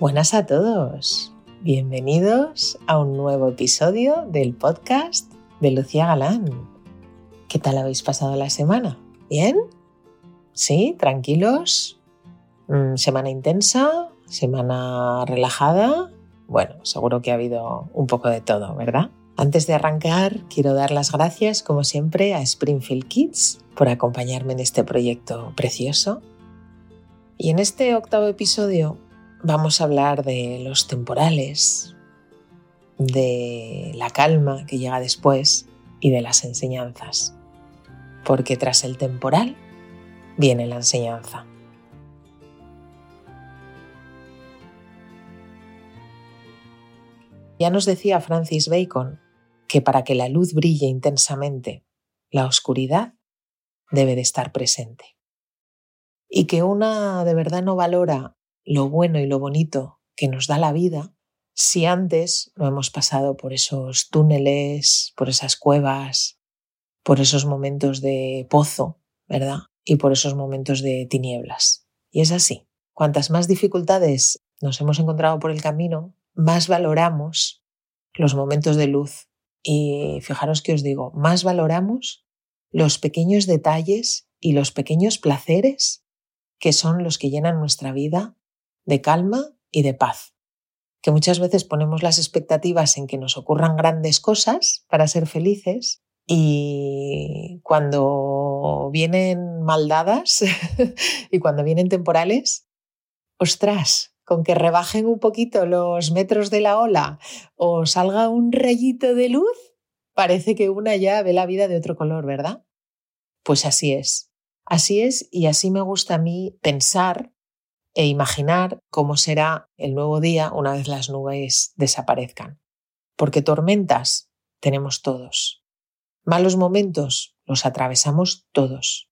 Buenas a todos. Bienvenidos a un nuevo episodio del podcast de Lucía Galán. ¿Qué tal habéis pasado la semana? ¿Bien? ¿Sí? ¿Tranquilos? Mm, ¿Semana intensa? ¿Semana relajada? Bueno, seguro que ha habido un poco de todo, ¿verdad? Antes de arrancar, quiero dar las gracias, como siempre, a Springfield Kids por acompañarme en este proyecto precioso. Y en este octavo episodio vamos a hablar de los temporales, de la calma que llega después y de las enseñanzas. Porque tras el temporal viene la enseñanza. Ya nos decía Francis Bacon que para que la luz brille intensamente, la oscuridad debe de estar presente. Y que una de verdad no valora lo bueno y lo bonito que nos da la vida si antes no hemos pasado por esos túneles, por esas cuevas, por esos momentos de pozo, ¿verdad? Y por esos momentos de tinieblas. Y es así. Cuantas más dificultades nos hemos encontrado por el camino, más valoramos los momentos de luz. Y fijaros que os digo, más valoramos los pequeños detalles y los pequeños placeres que son los que llenan nuestra vida de calma y de paz. Que muchas veces ponemos las expectativas en que nos ocurran grandes cosas para ser felices y cuando vienen maldadas y cuando vienen temporales, ostras, con que rebajen un poquito los metros de la ola o salga un rayito de luz, parece que una ya ve la vida de otro color, ¿verdad? Pues así es. Así es y así me gusta a mí pensar e imaginar cómo será el nuevo día una vez las nubes desaparezcan. Porque tormentas tenemos todos. Malos momentos los atravesamos todos.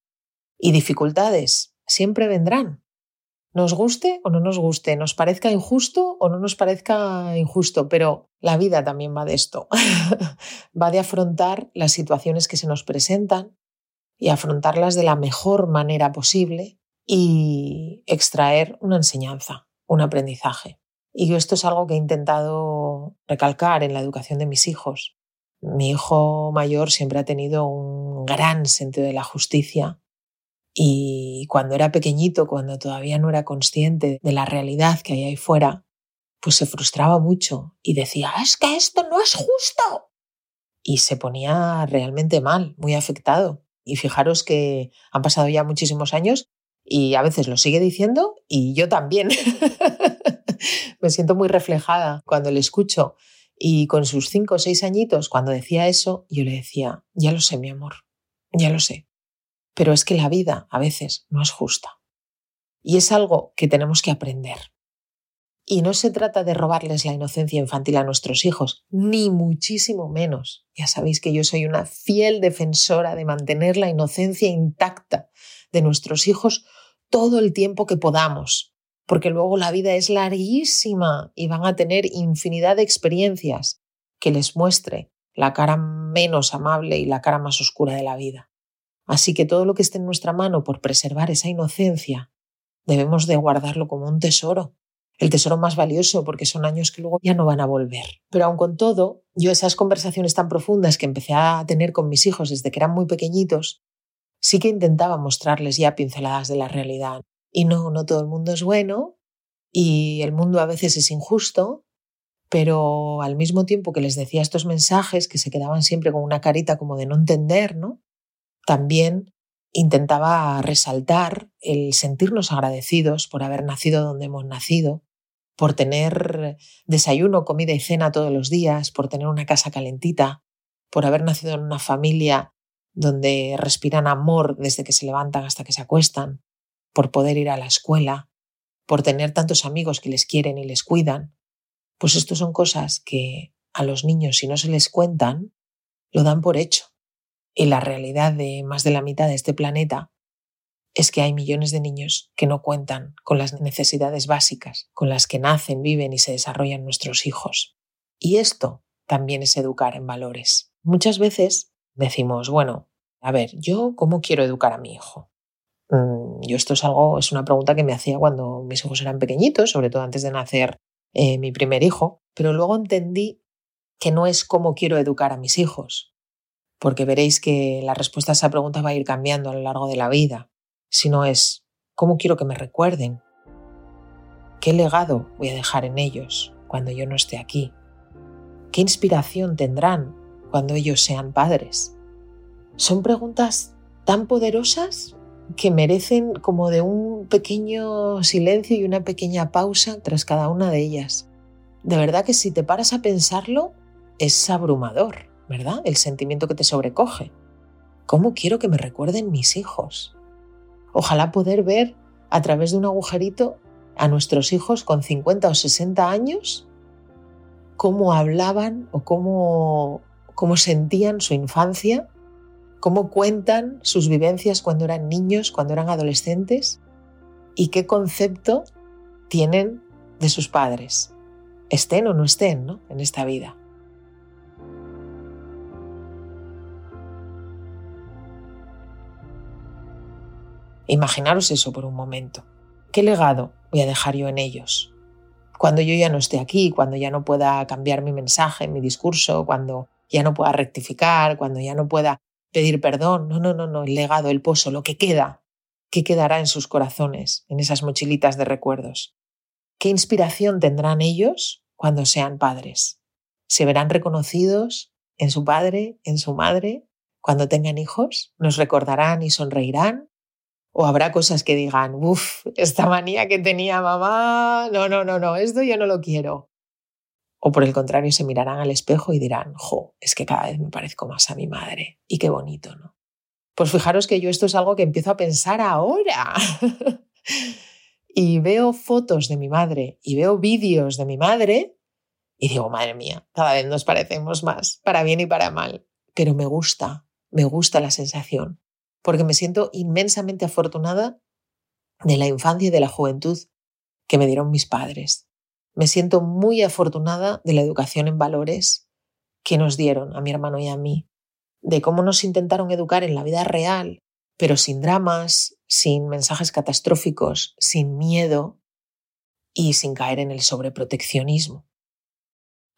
Y dificultades siempre vendrán. Nos guste o no nos guste, nos parezca injusto o no nos parezca injusto, pero la vida también va de esto. va de afrontar las situaciones que se nos presentan y afrontarlas de la mejor manera posible y extraer una enseñanza, un aprendizaje. Y esto es algo que he intentado recalcar en la educación de mis hijos. Mi hijo mayor siempre ha tenido un gran sentido de la justicia y cuando era pequeñito, cuando todavía no era consciente de la realidad que hay ahí fuera, pues se frustraba mucho y decía, es que esto no es justo. Y se ponía realmente mal, muy afectado. Y fijaros que han pasado ya muchísimos años y a veces lo sigue diciendo y yo también. Me siento muy reflejada cuando le escucho. Y con sus cinco o seis añitos, cuando decía eso, yo le decía, ya lo sé, mi amor, ya lo sé. Pero es que la vida a veces no es justa. Y es algo que tenemos que aprender. Y no se trata de robarles la inocencia infantil a nuestros hijos, ni muchísimo menos. Ya sabéis que yo soy una fiel defensora de mantener la inocencia intacta de nuestros hijos todo el tiempo que podamos, porque luego la vida es larguísima y van a tener infinidad de experiencias que les muestre la cara menos amable y la cara más oscura de la vida. Así que todo lo que esté en nuestra mano por preservar esa inocencia, debemos de guardarlo como un tesoro, el tesoro más valioso porque son años que luego ya no van a volver. Pero aun con todo, yo esas conversaciones tan profundas que empecé a tener con mis hijos desde que eran muy pequeñitos, sí que intentaba mostrarles ya pinceladas de la realidad. Y no, no todo el mundo es bueno y el mundo a veces es injusto, pero al mismo tiempo que les decía estos mensajes que se quedaban siempre con una carita como de no entender, ¿no? También intentaba resaltar el sentirnos agradecidos por haber nacido donde hemos nacido, por tener desayuno, comida y cena todos los días, por tener una casa calentita, por haber nacido en una familia donde respiran amor desde que se levantan hasta que se acuestan, por poder ir a la escuela, por tener tantos amigos que les quieren y les cuidan, pues esto son cosas que a los niños si no se les cuentan, lo dan por hecho. Y la realidad de más de la mitad de este planeta es que hay millones de niños que no cuentan con las necesidades básicas con las que nacen, viven y se desarrollan nuestros hijos. Y esto también es educar en valores. Muchas veces decimos, bueno, a ver, ¿yo cómo quiero educar a mi hijo? Mm, yo esto es algo, es una pregunta que me hacía cuando mis hijos eran pequeñitos, sobre todo antes de nacer eh, mi primer hijo, pero luego entendí que no es cómo quiero educar a mis hijos, porque veréis que la respuesta a esa pregunta va a ir cambiando a lo largo de la vida, sino es cómo quiero que me recuerden, qué legado voy a dejar en ellos cuando yo no esté aquí, qué inspiración tendrán cuando ellos sean padres. Son preguntas tan poderosas que merecen como de un pequeño silencio y una pequeña pausa tras cada una de ellas. De verdad que si te paras a pensarlo, es abrumador, ¿verdad? El sentimiento que te sobrecoge. ¿Cómo quiero que me recuerden mis hijos? Ojalá poder ver a través de un agujerito a nuestros hijos con 50 o 60 años cómo hablaban o cómo, cómo sentían su infancia cómo cuentan sus vivencias cuando eran niños, cuando eran adolescentes y qué concepto tienen de sus padres, estén o no estén ¿no? en esta vida. Imaginaros eso por un momento. ¿Qué legado voy a dejar yo en ellos? Cuando yo ya no esté aquí, cuando ya no pueda cambiar mi mensaje, mi discurso, cuando ya no pueda rectificar, cuando ya no pueda pedir perdón. No, no, no, no, el legado, el pozo, lo que queda. ¿Qué quedará en sus corazones, en esas mochilitas de recuerdos? ¿Qué inspiración tendrán ellos cuando sean padres? ¿Se verán reconocidos en su padre, en su madre? Cuando tengan hijos, ¿nos recordarán y sonreirán? ¿O habrá cosas que digan, uff, esta manía que tenía mamá, no, no, no, no, esto yo no lo quiero? O por el contrario, se mirarán al espejo y dirán, jo, es que cada vez me parezco más a mi madre. Y qué bonito, ¿no? Pues fijaros que yo esto es algo que empiezo a pensar ahora. y veo fotos de mi madre y veo vídeos de mi madre y digo, madre mía, cada vez nos parecemos más, para bien y para mal. Pero me gusta, me gusta la sensación, porque me siento inmensamente afortunada de la infancia y de la juventud que me dieron mis padres. Me siento muy afortunada de la educación en valores que nos dieron a mi hermano y a mí, de cómo nos intentaron educar en la vida real, pero sin dramas, sin mensajes catastróficos, sin miedo y sin caer en el sobreproteccionismo.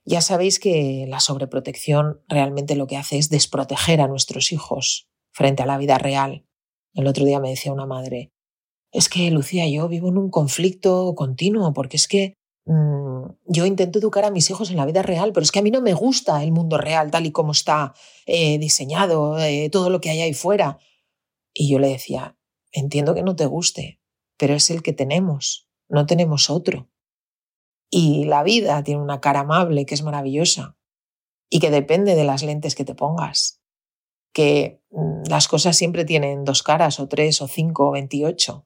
Ya sabéis que la sobreprotección realmente lo que hace es desproteger a nuestros hijos frente a la vida real. El otro día me decía una madre, es que Lucía, yo vivo en un conflicto continuo porque es que Mm, yo intento educar a mis hijos en la vida real, pero es que a mí no me gusta el mundo real tal y como está eh, diseñado, eh, todo lo que hay ahí fuera. Y yo le decía, entiendo que no te guste, pero es el que tenemos, no tenemos otro. Y la vida tiene una cara amable que es maravillosa y que depende de las lentes que te pongas. Que mm, las cosas siempre tienen dos caras o tres o cinco o veintiocho.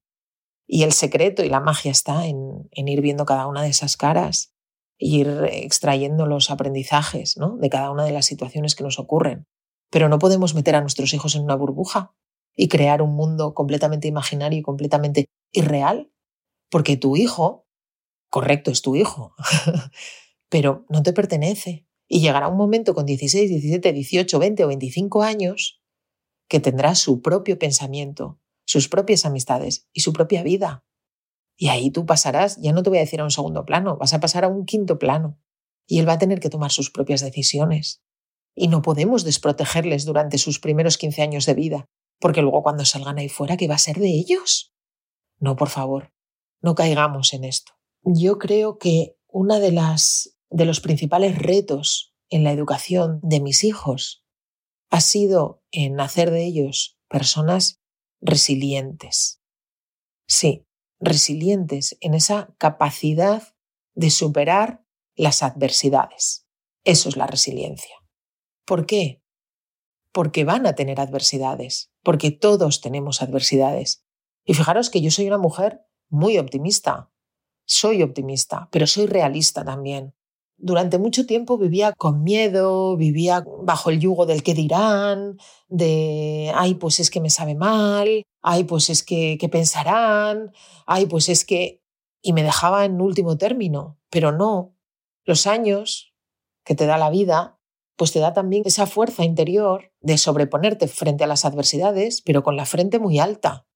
Y el secreto y la magia está en, ir viendo cada una de esas caras, ir extrayendo los aprendizajes ¿no? de cada una de las situaciones que nos ocurren. Pero no podemos meter a nuestros hijos en una burbuja y crear un mundo completamente imaginario y completamente irreal, porque tu hijo, correcto, es tu hijo, pero no te pertenece. Y llegará un momento con 16, 17, 18, 20 o 25 años que tendrá su propio pensamiento, sus propias amistades y su propia vida. Y ahí tú pasarás, ya no te voy a decir a un segundo plano, vas a pasar a un quinto plano. Y él va a tener que tomar sus propias decisiones. Y no podemos desprotegerles durante sus primeros 15 años de vida, porque luego cuando salgan ahí fuera, ¿qué va a ser de ellos? No, por favor, no caigamos en esto. Yo creo que una de las de los principales retos en la educación de mis hijos ha sido en hacer de ellos personas resilientes. Sí, resilientes en esa capacidad de superar las adversidades. Eso es la resiliencia. ¿Por qué? Porque van a tener adversidades, porque todos tenemos adversidades. Y fijaros que yo soy una mujer muy optimista. Soy optimista, pero soy realista también durante mucho tiempo vivía con miedo, vivía bajo el yugo del que dirán, de, ay, pues es que me sabe mal, ay, pues es que, ¿qué pensarán? Ay, pues es que... Y me dejaba en último término, pero no. Los años que te da la vida, pues te da también esa fuerza interior de sobreponerte frente a las adversidades, pero con la frente muy alta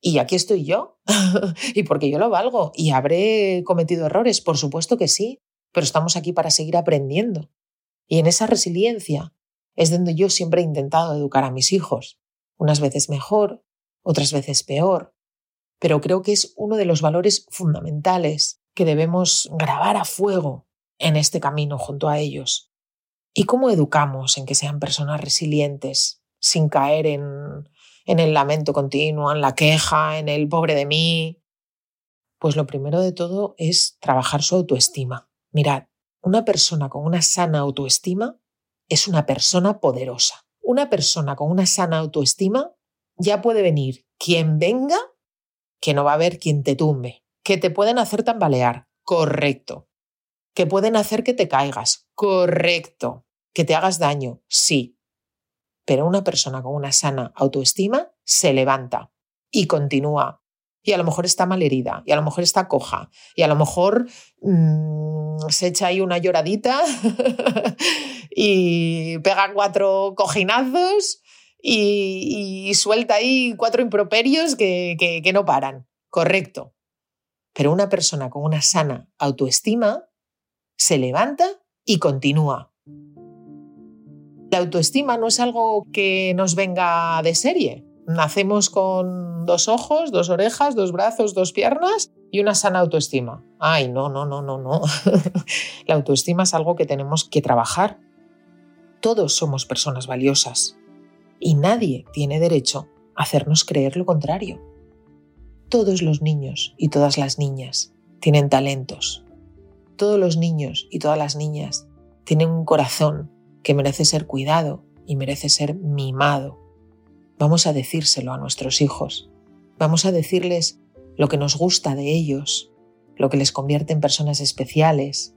Y aquí estoy yo, y porque yo lo valgo, y habré cometido errores, por supuesto que sí, pero estamos aquí para seguir aprendiendo. Y en esa resiliencia es donde yo siempre he intentado educar a mis hijos, unas veces mejor, otras veces peor, pero creo que es uno de los valores fundamentales que debemos grabar a fuego en este camino junto a ellos. ¿Y cómo educamos en que sean personas resilientes, sin caer en, en el lamento continuo, en la queja, en el pobre de mí? Pues lo primero de todo es trabajar su autoestima. Mirad, una persona con una sana autoestima es una persona poderosa. Una persona con una sana autoestima ya puede venir quien venga, que no va a haber quien te tumbe, que te pueden hacer tambalear, correcto, que pueden hacer que te caigas, correcto, que te hagas daño, sí. Pero una persona con una sana autoestima se levanta y continúa. Y a lo mejor está malherida, y a lo mejor está coja, y a lo mejor mmm, se echa ahí una lloradita y pega cuatro cojinazos y, suelta ahí cuatro improperios que, que no paran. Correcto. Pero una persona con una sana autoestima se levanta y continúa. La autoestima no es algo que nos venga de serie. Nacemos con dos ojos, dos orejas, dos brazos, dos piernas y una sana autoestima. Ay, no, no, no, no, no. La autoestima es algo que tenemos que trabajar. Todos somos personas valiosas y nadie tiene derecho a hacernos creer lo contrario. Todos los niños y todas las niñas tienen talentos. Todos los niños y todas las niñas tienen un corazón que merece ser cuidado y merece ser mimado. Vamos a decírselo a nuestros hijos. Vamos a decirles lo que nos gusta de ellos, lo que les convierte en personas especiales.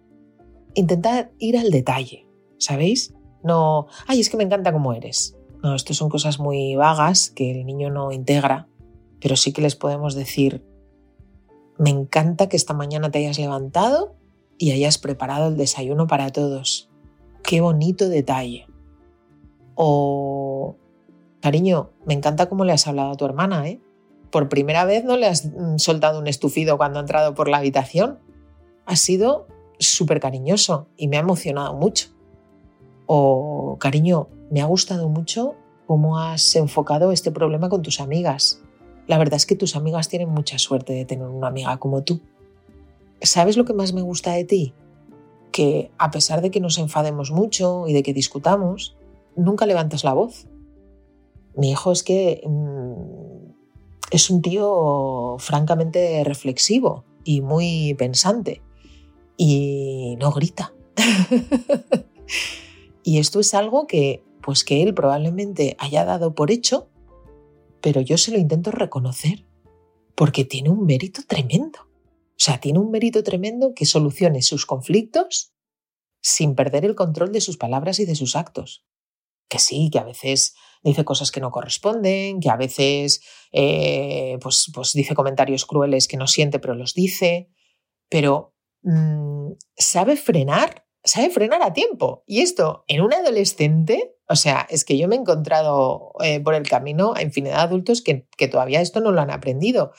Intentad ir al detalle, ¿sabéis? No, ay, es que me encanta cómo eres. No, esto son cosas muy vagas que el niño no integra pero sí que les podemos decir, me encanta que esta mañana te hayas levantado y hayas preparado el desayuno para todos. Qué bonito detalle. O, cariño, me encanta cómo le has hablado a tu hermana, ¿eh? Por primera vez no le has mm, soltado un estufido cuando ha entrado por la habitación. Ha sido súper cariñoso y me ha emocionado mucho. O, cariño, me ha gustado mucho cómo has enfocado este problema con tus amigas. La verdad es que tus amigas tienen mucha suerte de tener una amiga como tú. ¿Sabes lo que más me gusta de ti? Que a pesar de que nos enfademos mucho y de que discutamos, nunca levantas la voz. Mi hijo es que mm, es un tío francamente reflexivo y muy pensante y no grita. y esto es algo que pues que él probablemente haya dado por hecho pero yo se lo intento reconocer porque tiene un mérito tremendo. O sea, tiene un mérito tremendo que solucione sus conflictos sin perder el control de sus palabras y de sus actos. Que sí, que a veces dice cosas que no corresponden, que a veces eh, pues, pues dice comentarios crueles que no siente pero los dice, pero mm, sabe frenar, sabe frenar a tiempo. Y esto en un adolescente o sea, es que yo me he encontrado eh, por el camino a infinidad de adultos que, que todavía esto no lo han aprendido.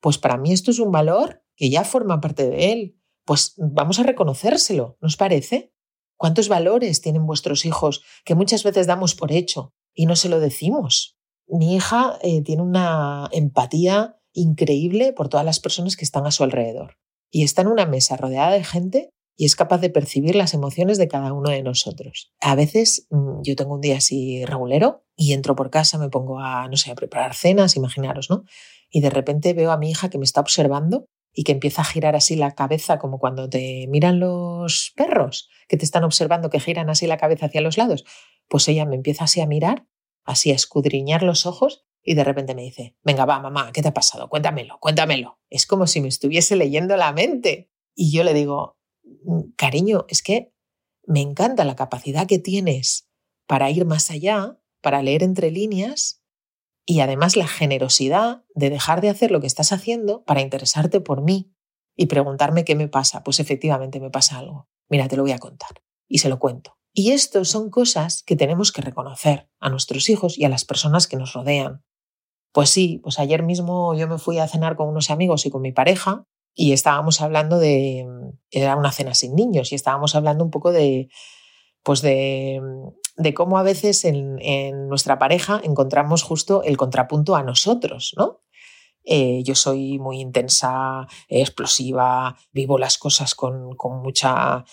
Pues para mí esto es un valor que ya forma parte de él. Pues vamos a reconocérselo, ¿nos parece? ¿Cuántos valores tienen vuestros hijos que muchas veces damos por hecho y no se lo decimos? Mi hija eh, tiene una empatía increíble por todas las personas que están a su alrededor y está en una mesa rodeada de gente y es capaz de percibir las emociones de cada uno de nosotros. A veces mm, yo tengo un día así regulero y entro por casa, me pongo a, no sé, a preparar cenas, imaginaros, ¿no? Y de repente veo a mi hija que me está observando y que empieza a girar así la cabeza como cuando te miran los perros, que te están observando que giran así la cabeza hacia los lados. Pues ella me empieza así a mirar, así a escudriñar los ojos y de repente me dice, venga, va, mamá, ¿qué te ha pasado? Cuéntamelo, cuéntamelo. Es como si me estuviese leyendo la mente. Y yo le digo, Mm, cariño, es que me encanta la capacidad que tienes para ir más allá, para leer entre líneas y además la generosidad de dejar de hacer lo que estás haciendo para interesarte por mí y preguntarme qué me pasa. Pues efectivamente me pasa algo. Mira, te lo voy a contar. Y se lo cuento. Y esto son cosas que tenemos que reconocer a nuestros hijos y a las personas que nos rodean. Pues sí, pues ayer mismo yo me fui a cenar con unos amigos y con mi pareja y estábamos hablando de, era una cena sin niños y estábamos hablando un poco de, pues de, de cómo a veces en, nuestra pareja encontramos justo el contrapunto a nosotros, ¿no? Eh, yo soy muy intensa, explosiva, vivo las cosas con, con mucha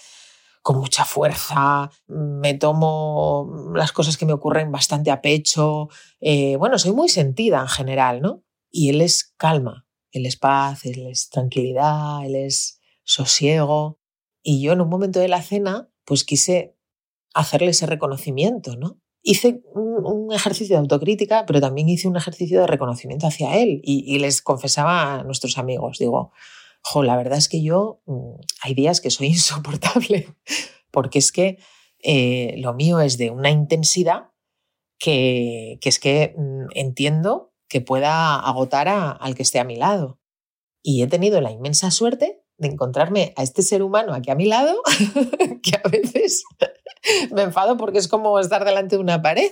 con mucha fuerza, me tomo las cosas que me ocurren bastante a pecho. Eh, bueno, soy muy sentida en general, ¿no? Y él es calma, él es paz, él es tranquilidad, él es sosiego. Y yo en un momento de la cena, pues quise hacerle ese reconocimiento, ¿no? Hice un, ejercicio de autocrítica, pero también hice un ejercicio de reconocimiento hacia él y, les confesaba a nuestros amigos, digo, jo, la verdad es que yo mm, hay días que soy insoportable, porque es que eh, lo mío es de una intensidad que, que es que mm, entiendo que pueda agotar a, al que esté a mi lado. Y he tenido la inmensa suerte de encontrarme a este ser humano aquí a mi lado, que a veces me enfado porque es como estar delante de una pared.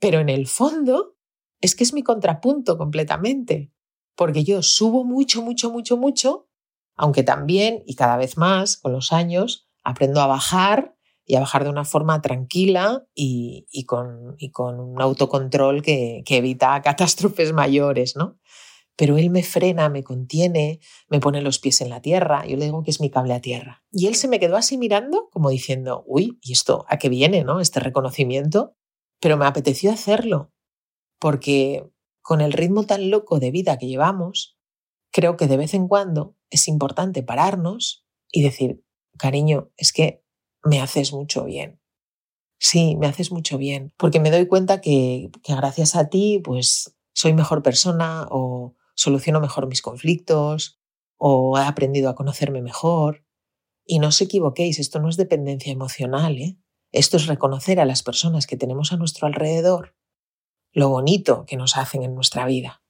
Pero en el fondo es que es mi contrapunto completamente porque yo subo mucho, mucho, mucho, mucho, aunque también, y cada vez más con los años, aprendo a bajar y a bajar de una forma tranquila y, con, con, un autocontrol que, que, evita catástrofes mayores, ¿no? Pero él me frena, me contiene, me pone los pies en la tierra, yo le digo que es mi cable a tierra. Y él se me quedó así mirando, como diciendo, uy, ¿y esto a qué viene, no? Este reconocimiento. Pero me apeteció hacerlo, porque con el ritmo tan loco de vida que llevamos, creo que de vez en cuando es importante pararnos y decir, cariño, es que me haces mucho bien. Sí, me haces mucho bien, porque me doy cuenta que, que gracias a ti, pues soy mejor persona o soluciono mejor mis conflictos o he aprendido a conocerme mejor. Y no os equivoquéis, esto no es dependencia emocional, ¿eh? Esto es reconocer a las personas que tenemos a nuestro alrededor lo bonito que nos hacen en nuestra vida.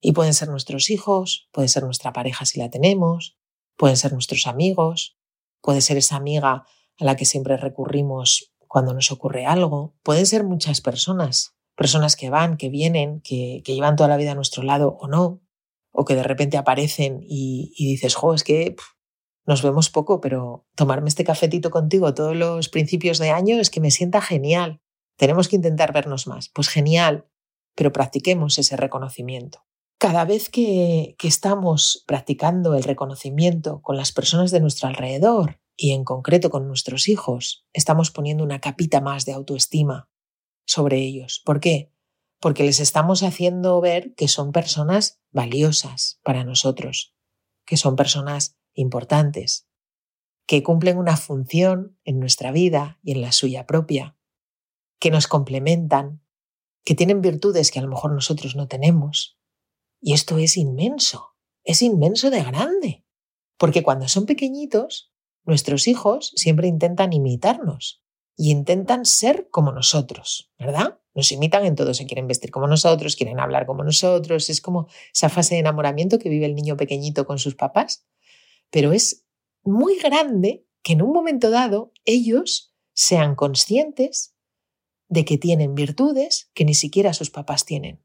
Y pueden ser nuestros hijos, puede ser nuestra pareja si la tenemos, pueden ser nuestros amigos, puede ser esa amiga a la que siempre recurrimos cuando nos ocurre algo, pueden ser muchas personas, personas que van, que vienen, que, llevan toda la vida a nuestro lado o no, o que de repente aparecen y, dices, jo, es que nos vemos poco, pero tomarme este cafetito contigo todos los principios de año es que me sienta genial. Tenemos que intentar vernos más. Pues genial, pero practiquemos ese reconocimiento. Cada vez que, que estamos practicando el reconocimiento con las personas de nuestro alrededor y en concreto con nuestros hijos, estamos poniendo una capita más de autoestima sobre ellos. ¿Por qué? Porque les estamos haciendo ver que son personas valiosas para nosotros, que son personas importantes, que cumplen una función en nuestra vida y en la suya propia, que nos complementan, que tienen virtudes que a lo mejor nosotros no tenemos. Y esto es inmenso, es inmenso de grande. Porque cuando son pequeñitos, nuestros hijos siempre intentan imitarnos y intentan ser como nosotros, ¿verdad? Nos imitan en todo, se quieren vestir como nosotros, quieren hablar como nosotros, es como esa fase de enamoramiento que vive el niño pequeñito con sus papás. Pero es muy grande que en un momento dado ellos sean conscientes de que tienen virtudes que ni siquiera sus papás tienen.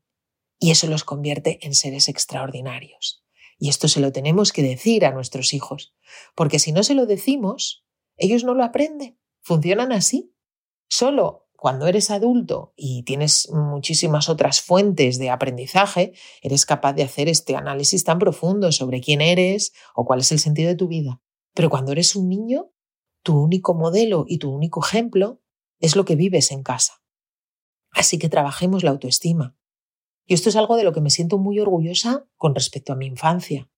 Y eso los convierte en seres extraordinarios. Y esto se lo tenemos que decir a nuestros hijos, porque si no se lo decimos, ellos no lo aprenden. Funcionan así. Solo cuando eres adulto y tienes muchísimas otras fuentes de aprendizaje, eres capaz de hacer este análisis tan profundo sobre quién eres o cuál es el sentido de tu vida. Pero cuando eres un niño, tu único modelo y tu único ejemplo es lo que vives en casa. Así que trabajemos la autoestima. Y esto es algo de lo que me siento muy orgullosa con respecto a mi infancia,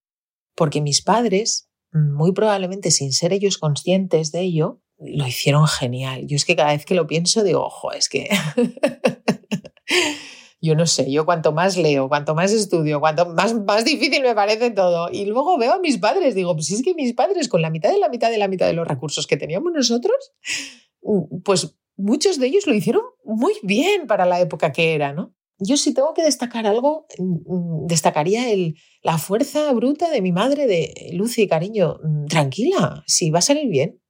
porque mis padres, muy probablemente sin ser ellos conscientes de ello, lo hicieron genial. Yo es que cada vez que lo pienso digo, ojo, es que yo no sé, yo cuanto más leo, cuanto más estudio, cuanto más, más difícil me parece todo. Y luego veo a mis padres, digo, pues es que mis padres con la mitad de la mitad de la mitad de los recursos que teníamos nosotros, pues muchos de ellos lo hicieron muy bien para la época que era, ¿no? Yo si tengo que destacar algo, mm, destacaría el, la fuerza bruta de mi madre de Lucy, cariño, mm, tranquila, si va a salir bien.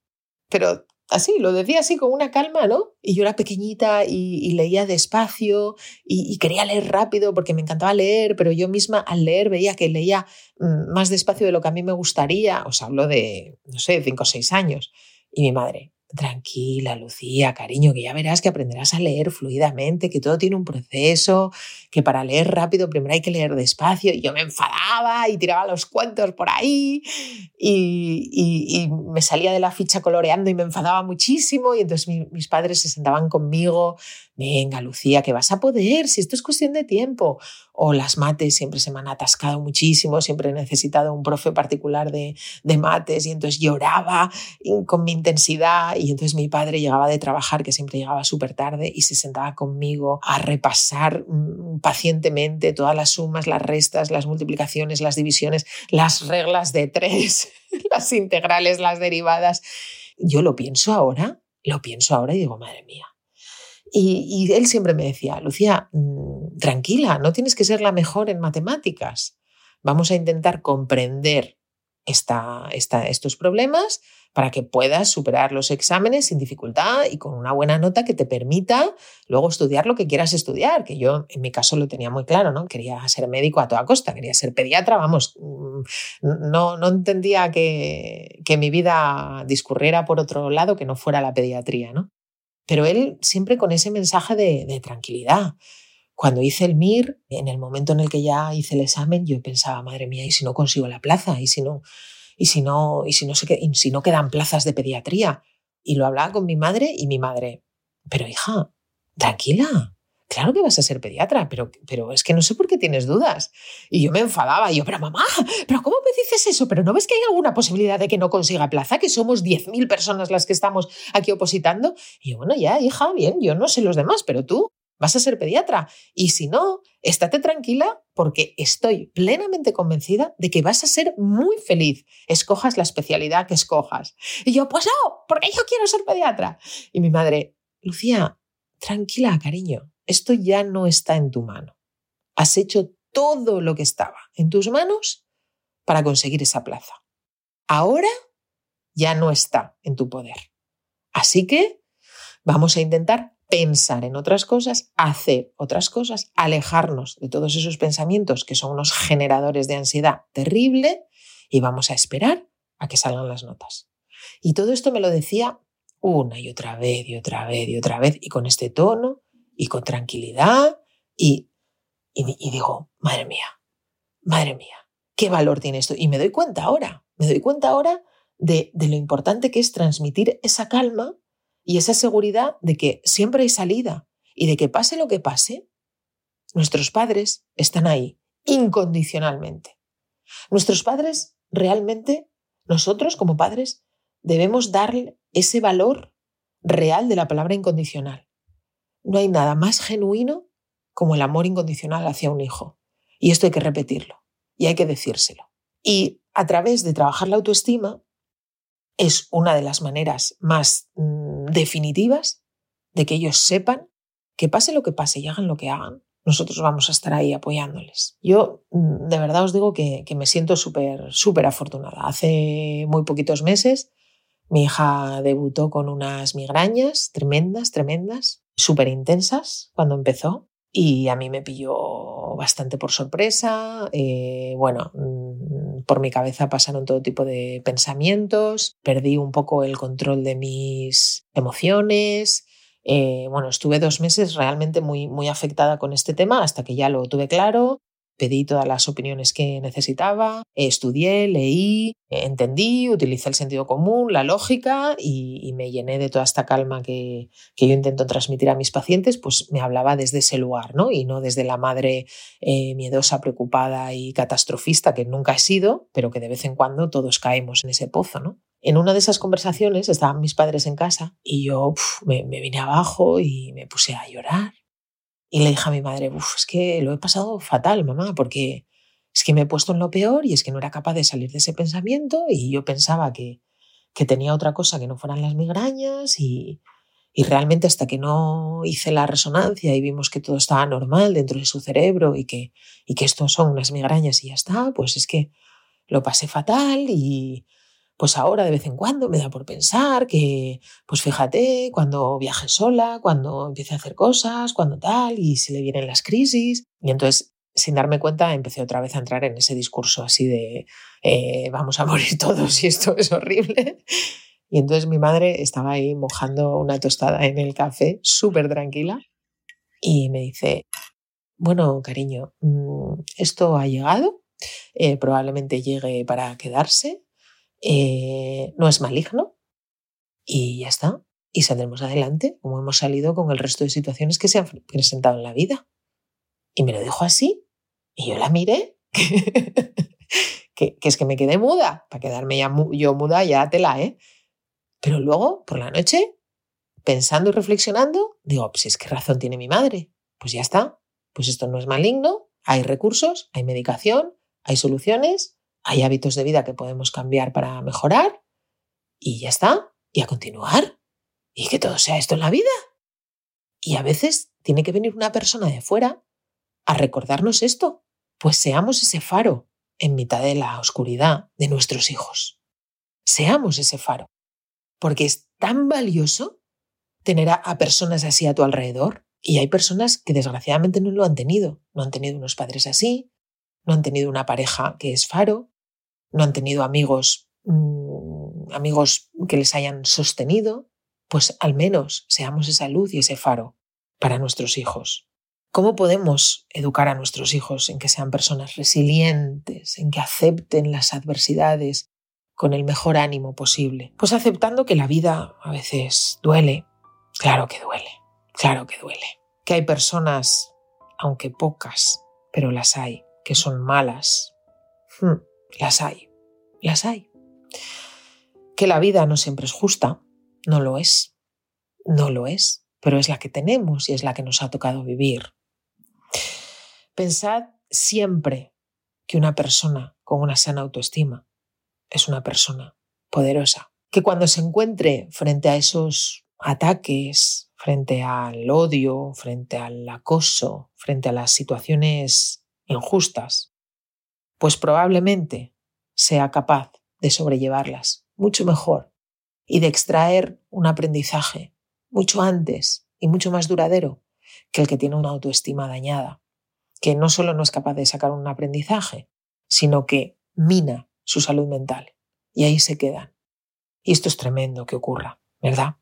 Pero así, lo decía así con una calma, ¿no? Y yo era pequeñita y, leía despacio y, quería leer rápido porque me encantaba leer, pero yo misma al leer veía que leía mm, más despacio de lo que a mí me gustaría. Os hablo de, no sé, cinco o seis años. Y mi madre, Tranquila, Lucía, cariño, que ya verás que aprenderás a leer fluidamente, que todo tiene un proceso, que para leer rápido primero hay que leer despacio. Y yo me enfadaba y tiraba los cuentos por ahí y, y, me salía de la ficha coloreando y me enfadaba muchísimo. Y entonces mis padres se sentaban conmigo, venga, Lucía, que vas a poder, si esto es cuestión de tiempo o las mates siempre se me han atascado muchísimo, siempre he necesitado un profe particular de, de mates y entonces lloraba con mi intensidad y entonces mi padre llegaba de trabajar, que siempre llegaba súper tarde, y se sentaba conmigo a repasar mm, pacientemente todas las sumas, las restas, las multiplicaciones, las divisiones, las reglas de tres, las integrales, las derivadas. Yo lo pienso ahora, lo pienso ahora y digo, madre mía, y, él siempre me decía, Lucía, mm, tranquila, no tienes que ser la mejor en matemáticas. Vamos a intentar comprender estos problemas para que puedas superar los exámenes sin dificultad y con una buena nota que te permita luego estudiar lo que quieras estudiar, que yo en mi caso lo tenía muy claro, ¿no? Quería ser médico a toda costa, quería ser pediatra, vamos, mm, no, no entendía que, que mi vida discurriera por otro lado que no fuera la pediatría, ¿no? Pero él siempre con ese mensaje de, tranquilidad. Cuando hice el MIR, en el momento en el que ya hice el examen, yo pensaba, madre mía, ¿y si no consigo la plaza? ¿Y si no, y si no, y si no, se, y si no quedan plazas de pediatría? Y lo hablaba con mi madre y mi madre, pero hija, tranquila, claro que vas a ser pediatra, pero, pero es que no sé por qué tienes dudas. Y yo me enfadaba, y yo, pero mamá, pero ¿cómo me dices eso? ¿Pero no ves que hay alguna posibilidad de que no consiga plaza? Que somos 10.000 personas las que estamos aquí opositando. Y yo, bueno, ya, hija, bien, yo no sé los demás, pero tú vas a ser pediatra. Y si no, estate tranquila porque estoy plenamente convencida de que vas a ser muy feliz, escojas la especialidad que escojas. Y yo, pues no, porque yo quiero ser pediatra. Y mi madre, Lucía, tranquila, cariño, esto ya no está en tu mano. Has hecho todo lo que estaba en tus manos para conseguir esa plaza. Ahora ya no está en tu poder. Así que vamos a intentar pensar en otras cosas, hacer otras cosas, alejarnos de todos esos pensamientos que son unos generadores de ansiedad terrible y vamos a esperar a que salgan las notas. Y todo esto me lo decía una y otra vez y otra vez y otra vez y con este tono y con tranquilidad y, y, digo, madre mía, madre mía, qué valor tiene esto. Y me doy cuenta ahora, me doy cuenta ahora de, de, lo importante que es transmitir esa calma y esa seguridad de que siempre hay salida y de que pase lo que pase, nuestros padres están ahí incondicionalmente. Nuestros padres realmente, nosotros como padres, debemos darle ese valor real de la palabra incondicional. No hay nada más genuino como el amor incondicional hacia un hijo. Y esto hay que repetirlo y hay que decírselo. Y a través de trabajar la autoestima es una de las maneras más mm, definitivas de que ellos sepan que pase lo que pase y hagan lo que hagan, nosotros vamos a estar ahí apoyándoles. Yo mm, de verdad os digo que, que me siento súper, súper afortunada. Hace muy poquitos meses mi hija debutó con unas migrañas tremendas, tremendas súper intensas cuando empezó y a mí me pilló bastante por sorpresa. Eh, bueno, mm, por mi cabeza pasaron todo tipo de pensamientos, perdí un poco el control de mis emociones. Eh, bueno, estuve dos meses realmente muy, muy afectada con este tema hasta que ya lo tuve claro pedí todas las opiniones que necesitaba, estudié, leí, entendí, utilicé el sentido común, la lógica y, me llené de toda esta calma que, yo intento transmitir a mis pacientes, pues me hablaba desde ese lugar, ¿no? Y no desde la madre eh, miedosa, preocupada y catastrofista que nunca he sido, pero que de vez en cuando todos caemos en ese pozo, ¿no? En una de esas conversaciones estaban mis padres en casa y yo me vine abajo y me puse a llorar y le dije a mi madre, Uf, es que lo he pasado fatal, mamá, porque es que me he puesto en lo peor y es que no era capaz de salir de ese pensamiento y yo pensaba que, que tenía otra cosa que no fueran las migrañas y, y realmente hasta que no hice la resonancia y vimos que todo estaba normal dentro de su cerebro y que, y que esto son unas migrañas y ya está, pues es que lo pasé fatal y pues ahora de vez en cuando me da por pensar que, pues fíjate, cuando viaje sola, cuando empiece a hacer cosas, cuando tal, y si le vienen las crisis. Y entonces, sin darme cuenta, empecé otra vez a entrar en ese discurso así de eh, vamos a morir todos y esto es horrible. Y entonces mi madre estaba ahí mojando una tostada en el café, súper tranquila, y me dice, bueno, cariño, mm, esto ha llegado, eh, probablemente llegue para quedarse, eh, no es maligno y ya está. Y saldremos adelante, como hemos salido con el resto de situaciones que se han presentado en la vida. Y me lo dijo así. Y yo la miré, que, es que me quedé muda. Para quedarme ya yo muda, ya tela, ¿eh? Pero luego, por la noche, pensando y reflexionando, digo, pues es que razón tiene mi madre. Pues ya está. Pues esto no es maligno, hay recursos, hay medicación, hay soluciones hay hábitos de vida que podemos cambiar para mejorar y ya está, y a continuar. Y que todo sea esto en la vida. Y a veces tiene que venir una persona de fuera a recordarnos esto, pues seamos ese faro en mitad de la oscuridad de nuestros hijos. Seamos ese faro, porque es tan valioso tener a, personas así a tu alrededor y hay personas que desgraciadamente no lo han tenido, no han tenido unos padres así, no han tenido una pareja que es faro, no han tenido amigos, mm, amigos que les hayan sostenido, pues al menos seamos esa luz y ese faro para nuestros hijos. ¿Cómo podemos educar a nuestros hijos en que sean personas resilientes, en que acepten las adversidades con el mejor ánimo posible? Pues aceptando que la vida a veces duele. Claro que duele, claro que duele. Que hay personas, aunque pocas, pero las hay, que son malas. Hmm. Las hay, las hay. Que la vida no siempre es justa, no lo es, no lo es, pero es la que tenemos y es la que nos ha tocado vivir. Pensad siempre que una persona con una sana autoestima es una persona poderosa, que cuando se encuentre frente a esos ataques, frente al odio, frente al acoso, frente a las situaciones injustas, pues probablemente sea capaz de sobrellevarlas mucho mejor y de extraer un aprendizaje mucho antes y mucho más duradero que el que tiene una autoestima dañada, que no solo no es capaz de sacar un aprendizaje, sino que mina su salud mental. Y ahí se quedan. Y esto es tremendo que ocurra, ¿verdad?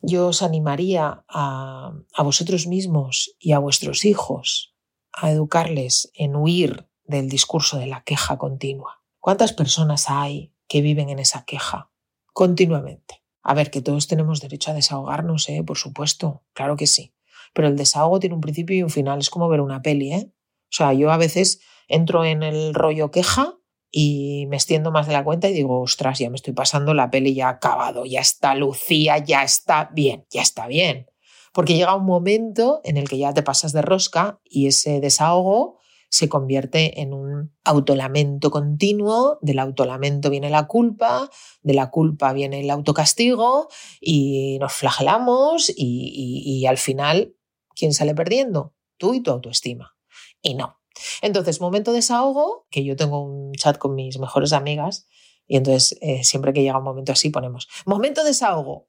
Yo os animaría a, a vosotros mismos y a vuestros hijos a educarles en huir del discurso de la queja continua. ¿Cuántas personas hay que viven en esa queja continuamente? A ver, que todos tenemos derecho a desahogarnos, ¿eh? por supuesto, claro que sí. Pero el desahogo tiene un principio y un final, es como ver una peli, ¿eh? O sea, yo a veces entro en el rollo queja y me extiendo más de la cuenta y digo, ostras, ya me estoy pasando, la peli ya ha acabado, ya está Lucía, ya está bien, ya está bien. Porque llega un momento en el que ya te pasas de rosca y ese desahogo se convierte en un autolamento continuo, del autolamento viene la culpa, de la culpa viene el autocastigo y nos flagelamos y, y al final, ¿quién sale perdiendo? Tú y tu autoestima. Y no. Entonces, momento de desahogo, que yo tengo un chat con mis mejores amigas y entonces, eh, siempre que llega un momento así, ponemos momento de desahogo,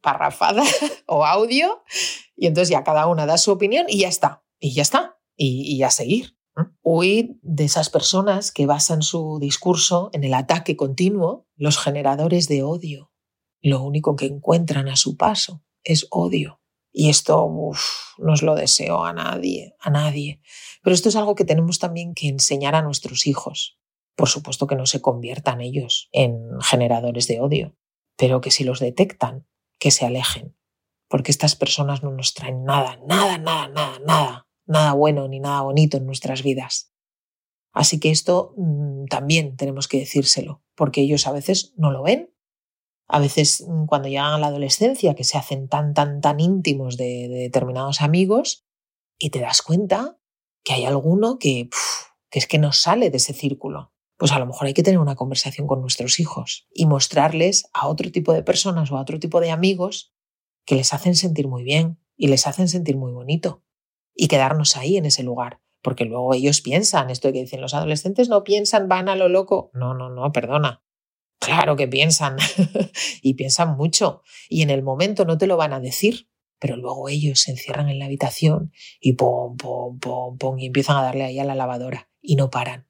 parrafada o audio, y entonces ya cada una da su opinión y ya está, y ya está y, a seguir. Huir de esas personas que basan su discurso en el ataque continuo, los generadores de odio. Lo único que encuentran a su paso es odio. Y esto no os lo deseo a nadie, a nadie. Pero esto es algo que tenemos también que enseñar a nuestros hijos. Por supuesto que no se conviertan ellos en generadores de odio, pero que si los detectan, que se alejen. Porque estas personas no nos traen nada, nada, nada, nada, nada nada bueno ni nada bonito en nuestras vidas. Así que esto mm, también tenemos que decírselo, porque ellos a veces no lo ven. A veces mm, cuando llegan a la adolescencia, que se hacen tan, tan, tan íntimos de, determinados amigos, y te das cuenta que hay alguno que, que es que no sale de ese círculo. Pues a lo mejor hay que tener una conversación con nuestros hijos y mostrarles a otro tipo de personas o a otro tipo de amigos que les hacen sentir muy bien y les hacen sentir muy bonito y quedarnos ahí en ese lugar, porque luego ellos piensan, esto que dicen los adolescentes no piensan, van a lo loco. No, no, no, perdona. Claro que piensan y piensan mucho y en el momento no te lo van a decir, pero luego ellos se encierran en la habitación y pom, pom, pom, pom y empiezan a darle ahí a la lavadora y no paran.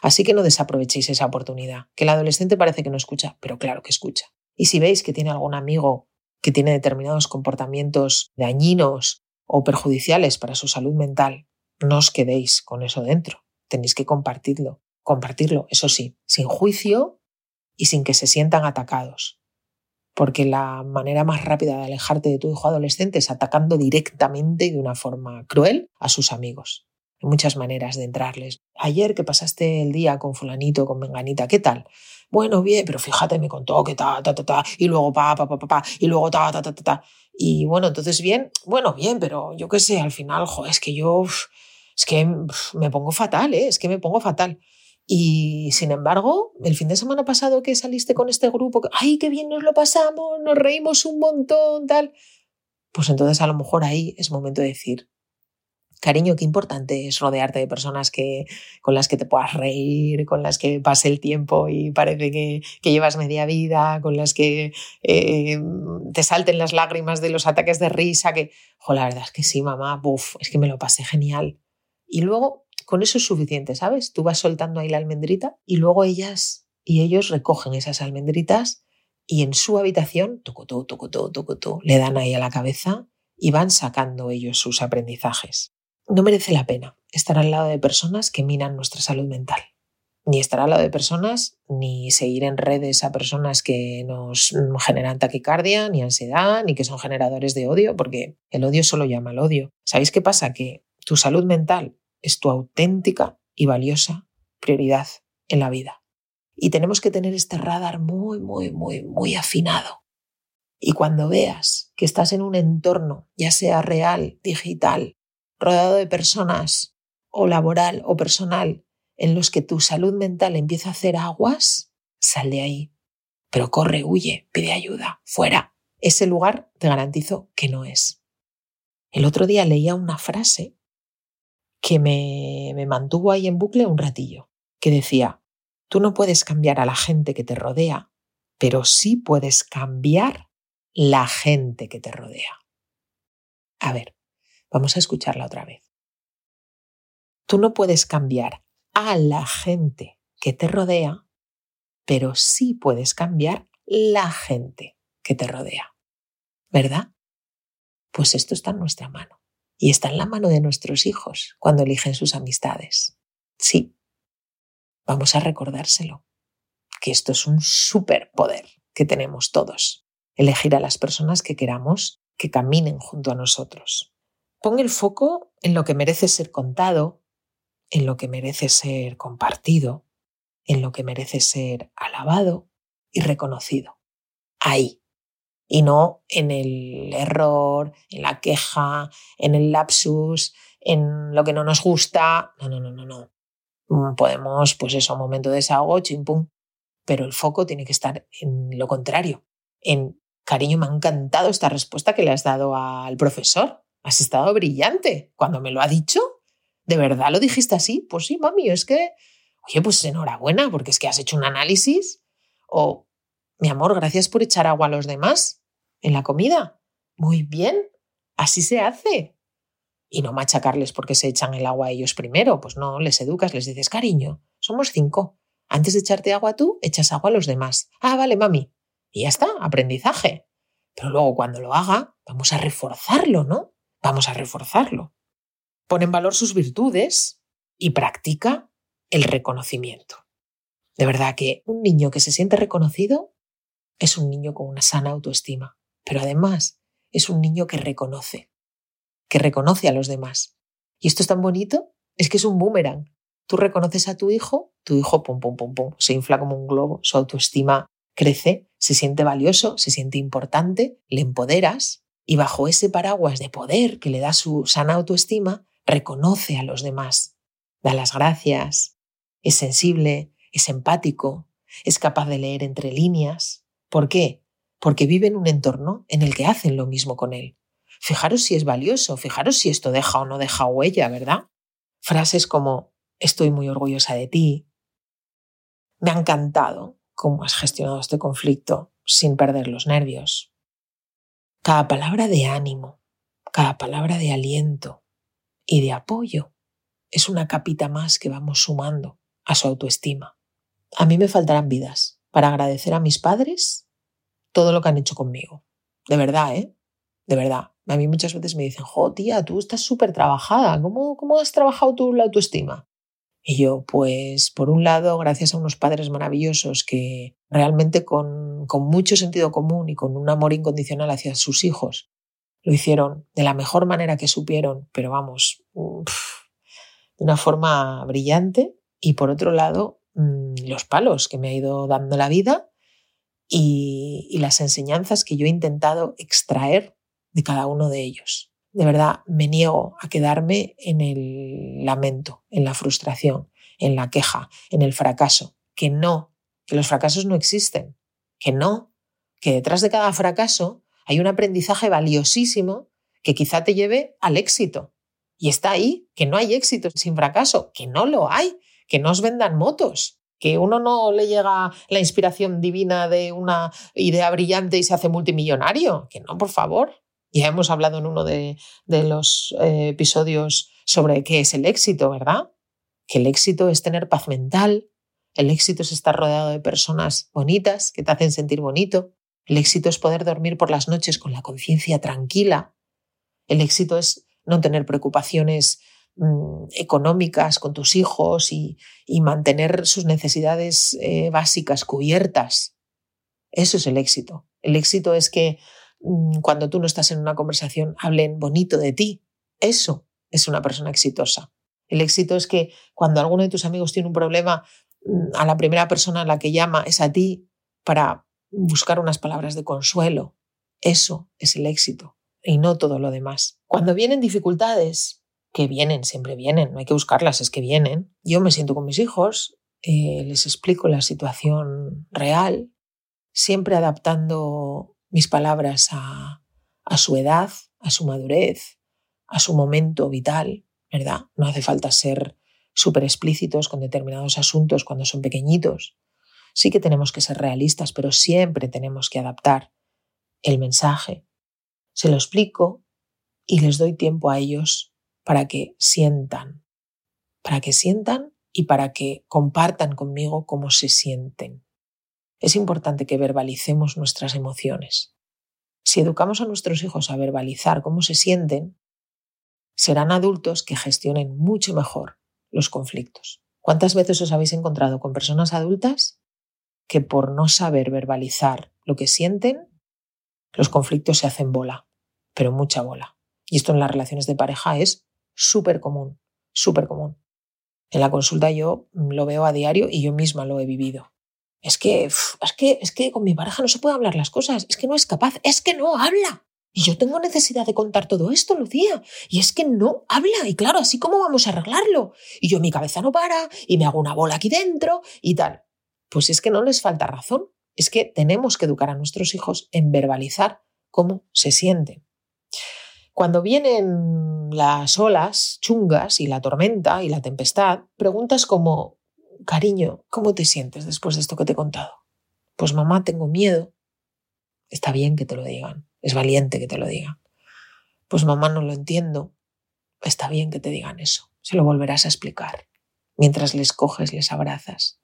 Así que no desaprovechéis esa oportunidad, que el adolescente parece que no escucha, pero claro que escucha. Y si veis que tiene algún amigo que tiene determinados comportamientos dañinos o perjudiciales para su salud mental, no os quedéis con eso dentro. Tenéis que compartirlo. Compartirlo, eso sí, sin juicio y sin que se sientan atacados. Porque la manera más rápida de alejarte de tu hijo adolescente es atacando directamente y de una forma cruel a sus amigos. Hay muchas maneras de entrarles. Ayer que pasaste el día con fulanito, con menganita, ¿qué tal? Bueno, bien, pero fíjate, me contó que ta, ta, ta, ta, y luego pa, pa, pa, pa, pa, y luego ta, ta, ta, ta, ta. Y bueno, entonces bien, bueno, bien, pero yo qué sé, al final, jo, es que yo, es que me pongo fatal, ¿eh? Es que me pongo fatal. Y sin embargo, el fin de semana pasado que saliste con este grupo, que, ay, qué bien nos lo pasamos, nos reímos un montón, tal. Pues entonces a lo mejor ahí es momento de decir, Cariño, qué importante es rodearte de personas que, con las que te puedas reír, con las que pase el tiempo y parece que, llevas media vida, con las que eh, te salten las lágrimas de los ataques de risa, que, jo, la verdad es que sí, mamá, es que me lo pasé genial. Y luego, con eso es suficiente, ¿sabes? Tú vas soltando ahí la almendrita y luego ellas y ellos recogen esas almendritas y en su habitación, tucutú, tucutú, tucutú, le dan ahí a la cabeza y van sacando ellos sus aprendizajes. No merece la pena estar al lado de personas que minan nuestra salud mental. Ni estar al lado de personas, ni seguir en redes a personas que nos generan taquicardia, ni ansiedad, ni que son generadores de odio, porque el odio solo llama al odio. ¿Sabéis qué pasa? Que tu salud mental es tu auténtica y valiosa prioridad en la vida. Y tenemos que tener este radar muy, muy, muy, muy afinado. Y cuando veas que estás en un entorno, ya sea real, digital, rodeado de personas o laboral o personal en los que tu salud mental empieza a hacer aguas, sal de ahí. Pero corre, huye, pide ayuda, fuera. Ese lugar te garantizo que no es. El otro día leía una frase que me, me mantuvo ahí en bucle un ratillo, que decía, tú no puedes cambiar a la gente que te rodea, pero sí puedes cambiar la gente que te rodea. A ver, Vamos a escucharla otra vez. Tú no puedes cambiar a la gente que te rodea, pero sí puedes cambiar la gente que te rodea. ¿Verdad? Pues esto está en nuestra mano. Y está en la mano de nuestros hijos cuando eligen sus amistades. Sí. Vamos a recordárselo. Que esto es un superpoder que tenemos todos. Elegir a las personas que queramos que caminen junto a nosotros. Pon el foco en lo que merece ser contado, en lo que merece ser compartido, en lo que merece ser alabado y reconocido. Ahí. Y no en el error, en la queja, en el lapsus, en lo que no nos gusta. No, no, no, no, no. Mm, podemos, pues eso, un momento de desahogo, chimpum. Pero el foco tiene que estar en lo contrario. En, cariño, me ha encantado esta respuesta que le has dado al profesor has estado brillante. Cuando me lo ha dicho, ¿de verdad lo dijiste así? Pues sí, mami, es que, oye, pues enhorabuena, porque es que has hecho un análisis. O, mi amor, gracias por echar agua a los demás en la comida. Muy bien, así se hace. Y no machacarles porque se echan el agua a ellos primero. Pues no, les educas, les dices, cariño, somos cinco. Antes de echarte agua tú, echas agua a los demás. Ah, vale, mami. Y ya está, aprendizaje. Pero luego cuando lo haga, vamos a reforzarlo, ¿no? Vamos a reforzarlo. Pone en valor sus virtudes y practica el reconocimiento. De verdad que un niño que se siente reconocido es un niño con una sana autoestima, pero además es un niño que reconoce, que reconoce a los demás. Y esto es tan bonito, es que es un boomerang. Tú reconoces a tu hijo, tu hijo pum, pum, pum, pum, se infla como un globo, su autoestima crece, se siente valioso, se siente importante, le empoderas y bajo ese paraguas de poder que le da su sana autoestima, reconoce a los demás, da las gracias, es sensible, es empático, es capaz de leer entre líneas. ¿Por qué? Porque vive en un entorno en el que hacen lo mismo con él. Fijaros si es valioso, fijaros si esto deja o no deja huella, ¿verdad? Frases como estoy muy orgullosa de ti, me ha encantado cómo has gestionado este conflicto sin perder los nervios. Cada palabra de ánimo, cada palabra de aliento y de apoyo es una capita más que vamos sumando a su autoestima. A mí me faltarán vidas para agradecer a mis padres todo lo que han hecho conmigo. De verdad, ¿eh? De verdad. A mí muchas veces me dicen, jo, tía, tú estás súper trabajada. ¿Cómo, ¿Cómo has trabajado tú la autoestima? Y yo, pues, por un lado, gracias a unos padres maravillosos que realmente con, con mucho sentido común y con un amor incondicional hacia sus hijos, lo hicieron de la mejor manera que supieron, pero vamos, de una forma brillante. Y por otro lado, mm, los palos que me ha ido dando la vida y, y las enseñanzas que yo he intentado extraer de cada uno de ellos de verdad me niego a quedarme en el lamento, en la frustración, en la queja, en el fracaso. Que no, que los fracasos no existen. Que no, que detrás de cada fracaso hay un aprendizaje valiosísimo que quizá te lleve al éxito. Y está ahí, que no hay éxito sin fracaso, que no lo hay, que no os vendan motos, que uno no le llega la inspiración divina de una idea brillante y se hace multimillonario, que no, por favor, ya hemos hablado en uno de, los eh, episodios sobre qué es el éxito, ¿verdad? Que el éxito es tener paz mental, el éxito es estar rodeado de personas bonitas que te hacen sentir bonito, el éxito es poder dormir por las noches con la conciencia tranquila, el éxito es no tener preocupaciones mm, económicas con tus hijos y, mantener sus necesidades eh, básicas cubiertas. Eso es el éxito. El éxito es que cuando tú no estás en una conversación, hablen bonito de ti. Eso es una persona exitosa. El éxito es que cuando alguno de tus amigos tiene un problema, mm, a la primera persona a la que llama es a ti para buscar unas palabras de consuelo. Eso es el éxito y no todo lo demás. Cuando vienen dificultades, que vienen, siempre vienen, no hay que buscarlas, es que vienen, yo me siento con mis hijos, eh, les explico la situación real, siempre adaptando mis palabras a, su edad, a su madurez, a su momento vital, ¿verdad? No hace falta ser súper explícitos con determinados asuntos cuando son pequeñitos. Sí que tenemos que ser realistas, pero siempre tenemos que adaptar el mensaje. Se lo explico y les doy tiempo a ellos para que sientan, para que sientan y para que compartan conmigo cómo se sienten. Es importante que verbalicemos nuestras emociones. Si educamos a nuestros hijos a verbalizar cómo se sienten, serán adultos que gestionen mucho mejor los conflictos. ¿Cuántas veces os habéis encontrado con personas adultas que por no saber verbalizar lo que sienten, los conflictos se hacen bola, pero mucha bola? Y esto en las relaciones de pareja es súper común, súper común. En la consulta yo lo veo a diario y yo misma lo he vivido. Es que, es que, es que con mi pareja no se puede hablar las cosas, es que no es capaz, es que no habla. Y yo tengo necesidad de contar todo esto, Lucía. Y es que no habla. Y claro, así cómo vamos a arreglarlo. Y yo mi cabeza no para y me hago una bola aquí dentro y tal. Pues es que no les falta razón. Es que tenemos que educar a nuestros hijos en verbalizar cómo se sienten. Cuando vienen las olas chungas y la tormenta y la tempestad, preguntas como cariño, ¿cómo te sientes después de esto que te he contado? Pues mamá, tengo miedo. Está bien que te lo digan, es valiente que te lo digan. Pues mamá, no lo entiendo. Está bien que te digan eso, se lo volverás a explicar. Mientras les coges, les abrazas,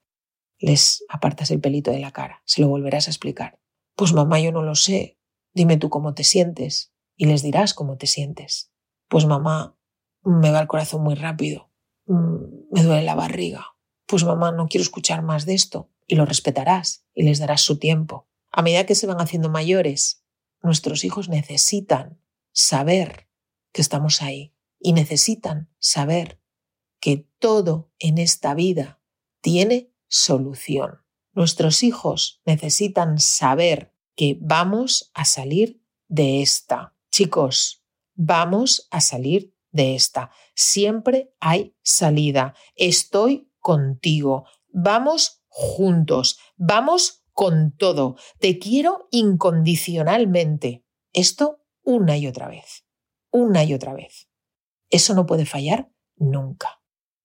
les apartas el pelito de la cara, se lo volverás a explicar. Pues mamá, yo no lo sé, dime tú cómo te sientes y les dirás cómo te sientes. Pues mamá, me va el corazón muy rápido, mm, me duele la barriga, pues mamá, no quiero escuchar más de esto, y lo respetarás y les darás su tiempo. A medida que se van haciendo mayores, nuestros hijos necesitan saber que estamos ahí y necesitan saber que todo en esta vida tiene solución. Nuestros hijos necesitan saber que vamos a salir de esta. Chicos, vamos a salir de esta. Siempre hay salida. Estoy contigo. Vamos juntos. Vamos con todo. Te quiero incondicionalmente. Esto una y otra vez. Una y otra vez. Eso no puede fallar nunca.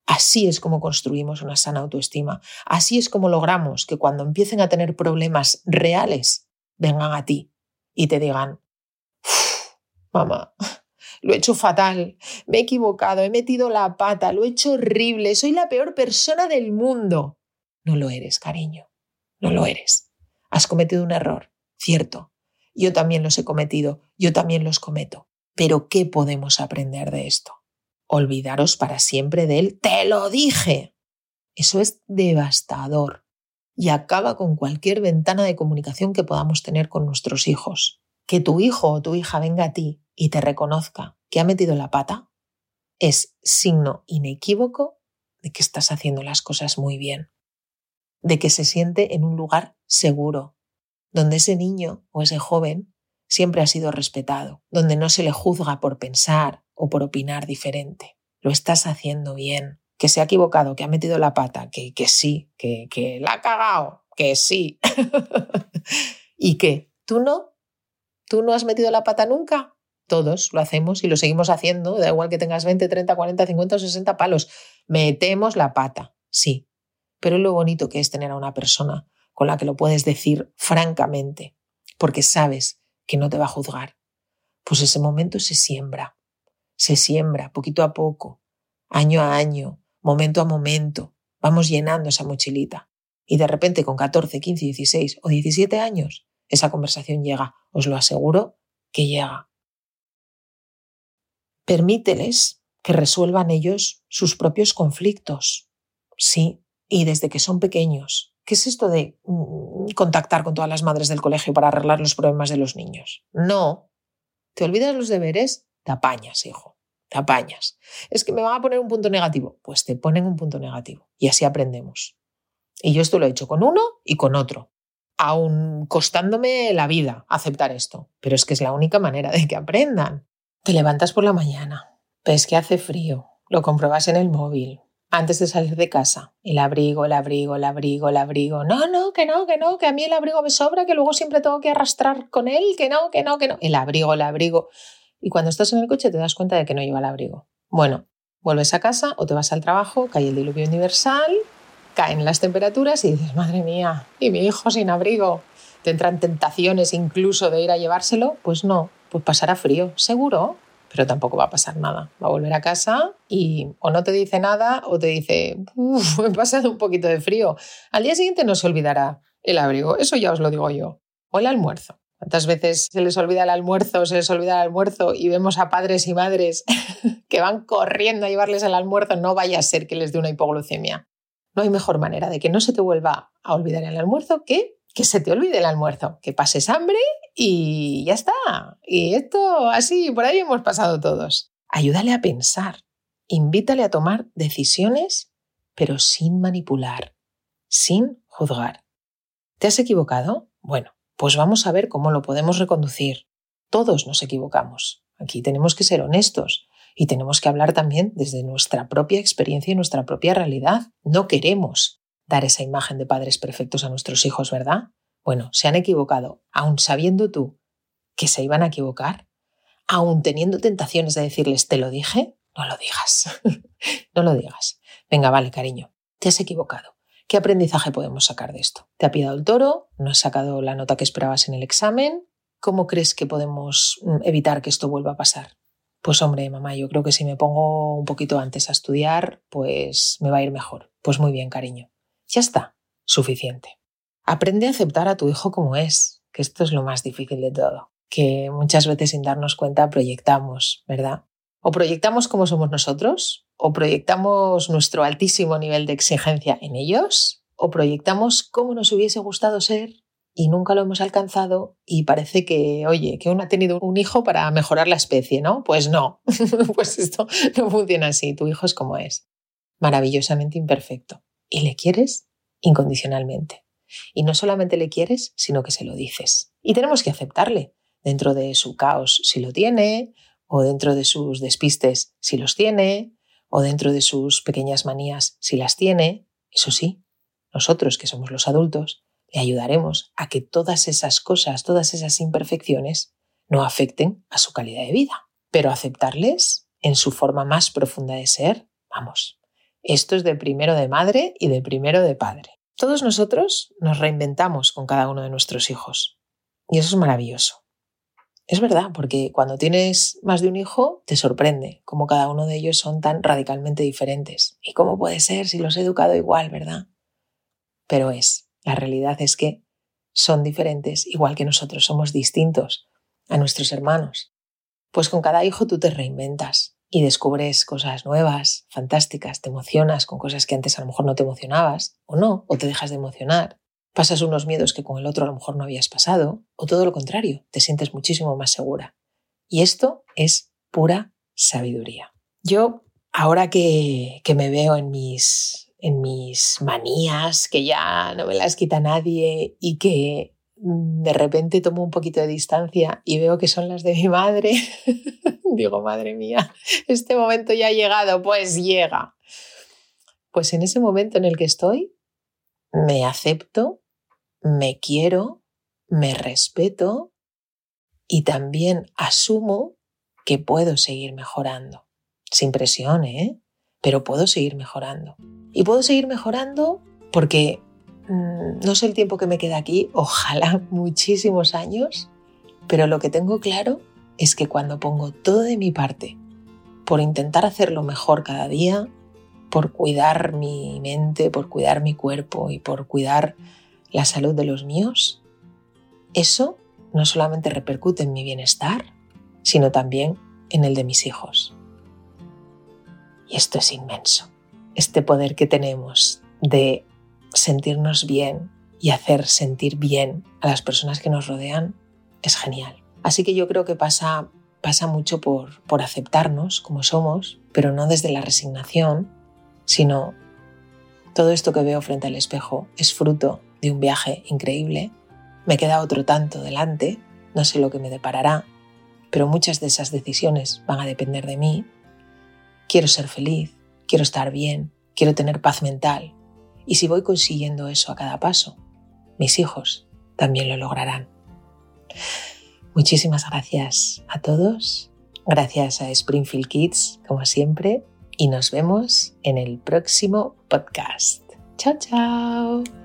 Así es como construimos una sana autoestima. Así es como logramos que cuando empiecen a tener problemas reales, vengan a ti y te digan, mamá, lo he hecho fatal, me he equivocado, he metido la pata, lo he hecho horrible, soy la peor persona del mundo. No lo eres, cariño, no lo eres. Has cometido un error, cierto. Yo también los he cometido, yo también los cometo. Pero ¿qué podemos aprender de esto? Olvidaros para siempre de él. Te lo dije. Eso es devastador y acaba con cualquier ventana de comunicación que podamos tener con nuestros hijos. Que tu hijo o tu hija venga a ti y te reconozca que ha metido la pata es signo inequívoco de que estás haciendo las cosas muy bien, de que se siente en un lugar seguro, donde ese niño o ese joven siempre ha sido respetado, donde no se le juzga por pensar o por opinar diferente. Lo estás haciendo bien, que se ha equivocado, que ha metido la pata, que, que sí, que, que la ha cagado, que sí. ¿Y qué? ¿Tú no? ¿Tú no has metido la pata nunca? Todos lo hacemos y lo seguimos haciendo, da igual que tengas 20, 30, 40, 50 o 60 palos. Metemos la pata, sí. Pero lo bonito que es tener a una persona con la que lo puedes decir francamente, porque sabes que no te va a juzgar. Pues ese momento se siembra, se siembra poquito a poco, año a año, momento a momento. Vamos llenando esa mochilita. Y de repente con 14, 15, 16 o 17 años, esa conversación llega. Os lo aseguro que llega. Permíteles que resuelvan ellos sus propios conflictos. Sí, y desde que son pequeños. ¿Qué es esto de mm, contactar con todas las madres del colegio para arreglar los problemas de los niños? No. ¿Te olvidas los deberes? Te apañas, hijo. Te apañas. Es que me van a poner un punto negativo. Pues te ponen un punto negativo. Y así aprendemos. Y yo esto lo he hecho con uno y con otro. Aún costándome la vida aceptar esto. Pero es que es la única manera de que aprendan. Te levantas por la mañana, ves que hace frío, lo compruebas en el móvil, antes de salir de casa. El abrigo, el abrigo, el abrigo, el abrigo. No, no, que no, que no, que a mí el abrigo me sobra, que luego siempre tengo que arrastrar con él, que no, que no, que no. El abrigo, el abrigo. Y cuando estás en el coche te das cuenta de que no lleva el abrigo. Bueno, vuelves a casa o te vas al trabajo, cae el diluvio universal, caen las temperaturas y dices, madre mía, y mi hijo sin abrigo. Te entran tentaciones incluso de ir a llevárselo. Pues no, pues pasará frío, seguro, pero tampoco va a pasar nada. Va a volver a casa y o no te dice nada o te dice, uff, he pasado un poquito de frío. Al día siguiente no se olvidará el abrigo, eso ya os lo digo yo. O el almuerzo. ¿Cuántas veces se les olvida el almuerzo, se les olvida el almuerzo y vemos a padres y madres que van corriendo a llevarles el almuerzo? No vaya a ser que les dé una hipoglucemia. No hay mejor manera de que no se te vuelva a olvidar el almuerzo que que se te olvide el almuerzo, que pases hambre y ya está. Y esto así, por ahí hemos pasado todos. Ayúdale a pensar, invítale a tomar decisiones, pero sin manipular, sin juzgar. ¿Te has equivocado? Bueno, pues vamos a ver cómo lo podemos reconducir. Todos nos equivocamos. Aquí tenemos que ser honestos y tenemos que hablar también desde nuestra propia experiencia y nuestra propia realidad. No queremos dar esa imagen de padres perfectos a nuestros hijos, ¿verdad? Bueno, se han equivocado, aun sabiendo tú que se iban a equivocar, aun teniendo tentaciones de decirles, te lo dije, no lo digas, no lo digas. Venga, vale, cariño, te has equivocado. ¿Qué aprendizaje podemos sacar de esto? ¿Te ha pillado el toro? ¿No has sacado la nota que esperabas en el examen? ¿Cómo crees que podemos mm, evitar que esto vuelva a pasar? Pues hombre, mamá, yo creo que si me pongo un poquito antes a estudiar, pues me va a ir mejor. Pues muy bien, cariño. Ya está, suficiente. Aprende a aceptar a tu hijo como es, que esto es lo más difícil de todo, que muchas veces sin darnos cuenta proyectamos, ¿verdad? O proyectamos como somos nosotros, o proyectamos nuestro altísimo nivel de exigencia en ellos, o proyectamos cómo nos hubiese gustado ser y nunca lo hemos alcanzado y parece que, oye, que uno ha tenido un hijo para mejorar la especie, ¿no? Pues no, pues esto no funciona así, tu hijo es como es, maravillosamente imperfecto y le quieres incondicionalmente. Y no solamente le quieres, sino que se lo dices. Y tenemos que aceptarle dentro de su caos si lo tiene, o dentro de sus despistes si los tiene, o dentro de sus pequeñas manías si las tiene. Eso sí, nosotros que somos los adultos, le ayudaremos a que todas esas cosas, todas esas imperfecciones, no afecten a su calidad de vida. Pero aceptarles en su forma más profunda de ser, vamos, Esto es de primero de madre y de primero de padre. Todos nosotros nos reinventamos con cada uno de nuestros hijos. Y eso es maravilloso. Es verdad, porque cuando tienes más de un hijo, te sorprende cómo cada uno de ellos son tan radicalmente diferentes. ¿Y cómo puede ser si los he educado igual, verdad? Pero es, la realidad es que son diferentes, igual que nosotros somos distintos a nuestros hermanos. Pues con cada hijo tú te reinventas y descubres cosas nuevas, fantásticas, te emocionas con cosas que antes a lo mejor no te emocionabas, o no, o te dejas de emocionar. Pasas unos miedos que con el otro a lo mejor no habías pasado, o todo lo contrario, te sientes muchísimo más segura. Y esto es pura sabiduría. Yo, ahora que, que me veo en mis, en mis manías, que ya no me las quita nadie y que de repente tomo un poquito de distancia y veo que son las de mi madre, digo, madre mía, este momento ya ha llegado, pues llega. Pues en ese momento en el que estoy, me acepto, me quiero, me respeto y también asumo que puedo seguir mejorando. Sin presión, ¿eh? Pero puedo seguir mejorando. Y puedo seguir mejorando porque Mm, no sé el tiempo que me queda aquí, ojalá muchísimos años, pero lo que tengo claro es que cuando pongo todo de mi parte por intentar hacerlo mejor cada día, por cuidar mi mente, por cuidar mi cuerpo y por cuidar la salud de los míos, eso no solamente repercute en mi bienestar, sino también en el de mis hijos. Y esto es inmenso, este poder que tenemos de sentirnos bien y hacer sentir bien a las personas que nos rodean es genial. Así que yo creo que pasa, pasa mucho por, por aceptarnos como somos, pero no desde la resignación, sino todo esto que veo frente al espejo es fruto de un viaje increíble. Me queda otro tanto delante, no sé lo que me deparará, pero muchas de esas decisiones van a depender de mí. Quiero ser feliz, quiero estar bien, quiero tener paz mental, y si voy consiguiendo eso a cada paso, mis hijos también lo lograrán. Muchísimas gracias a todos, gracias a Springfield Kids, como siempre, y nos vemos en el próximo podcast. Chao, chao.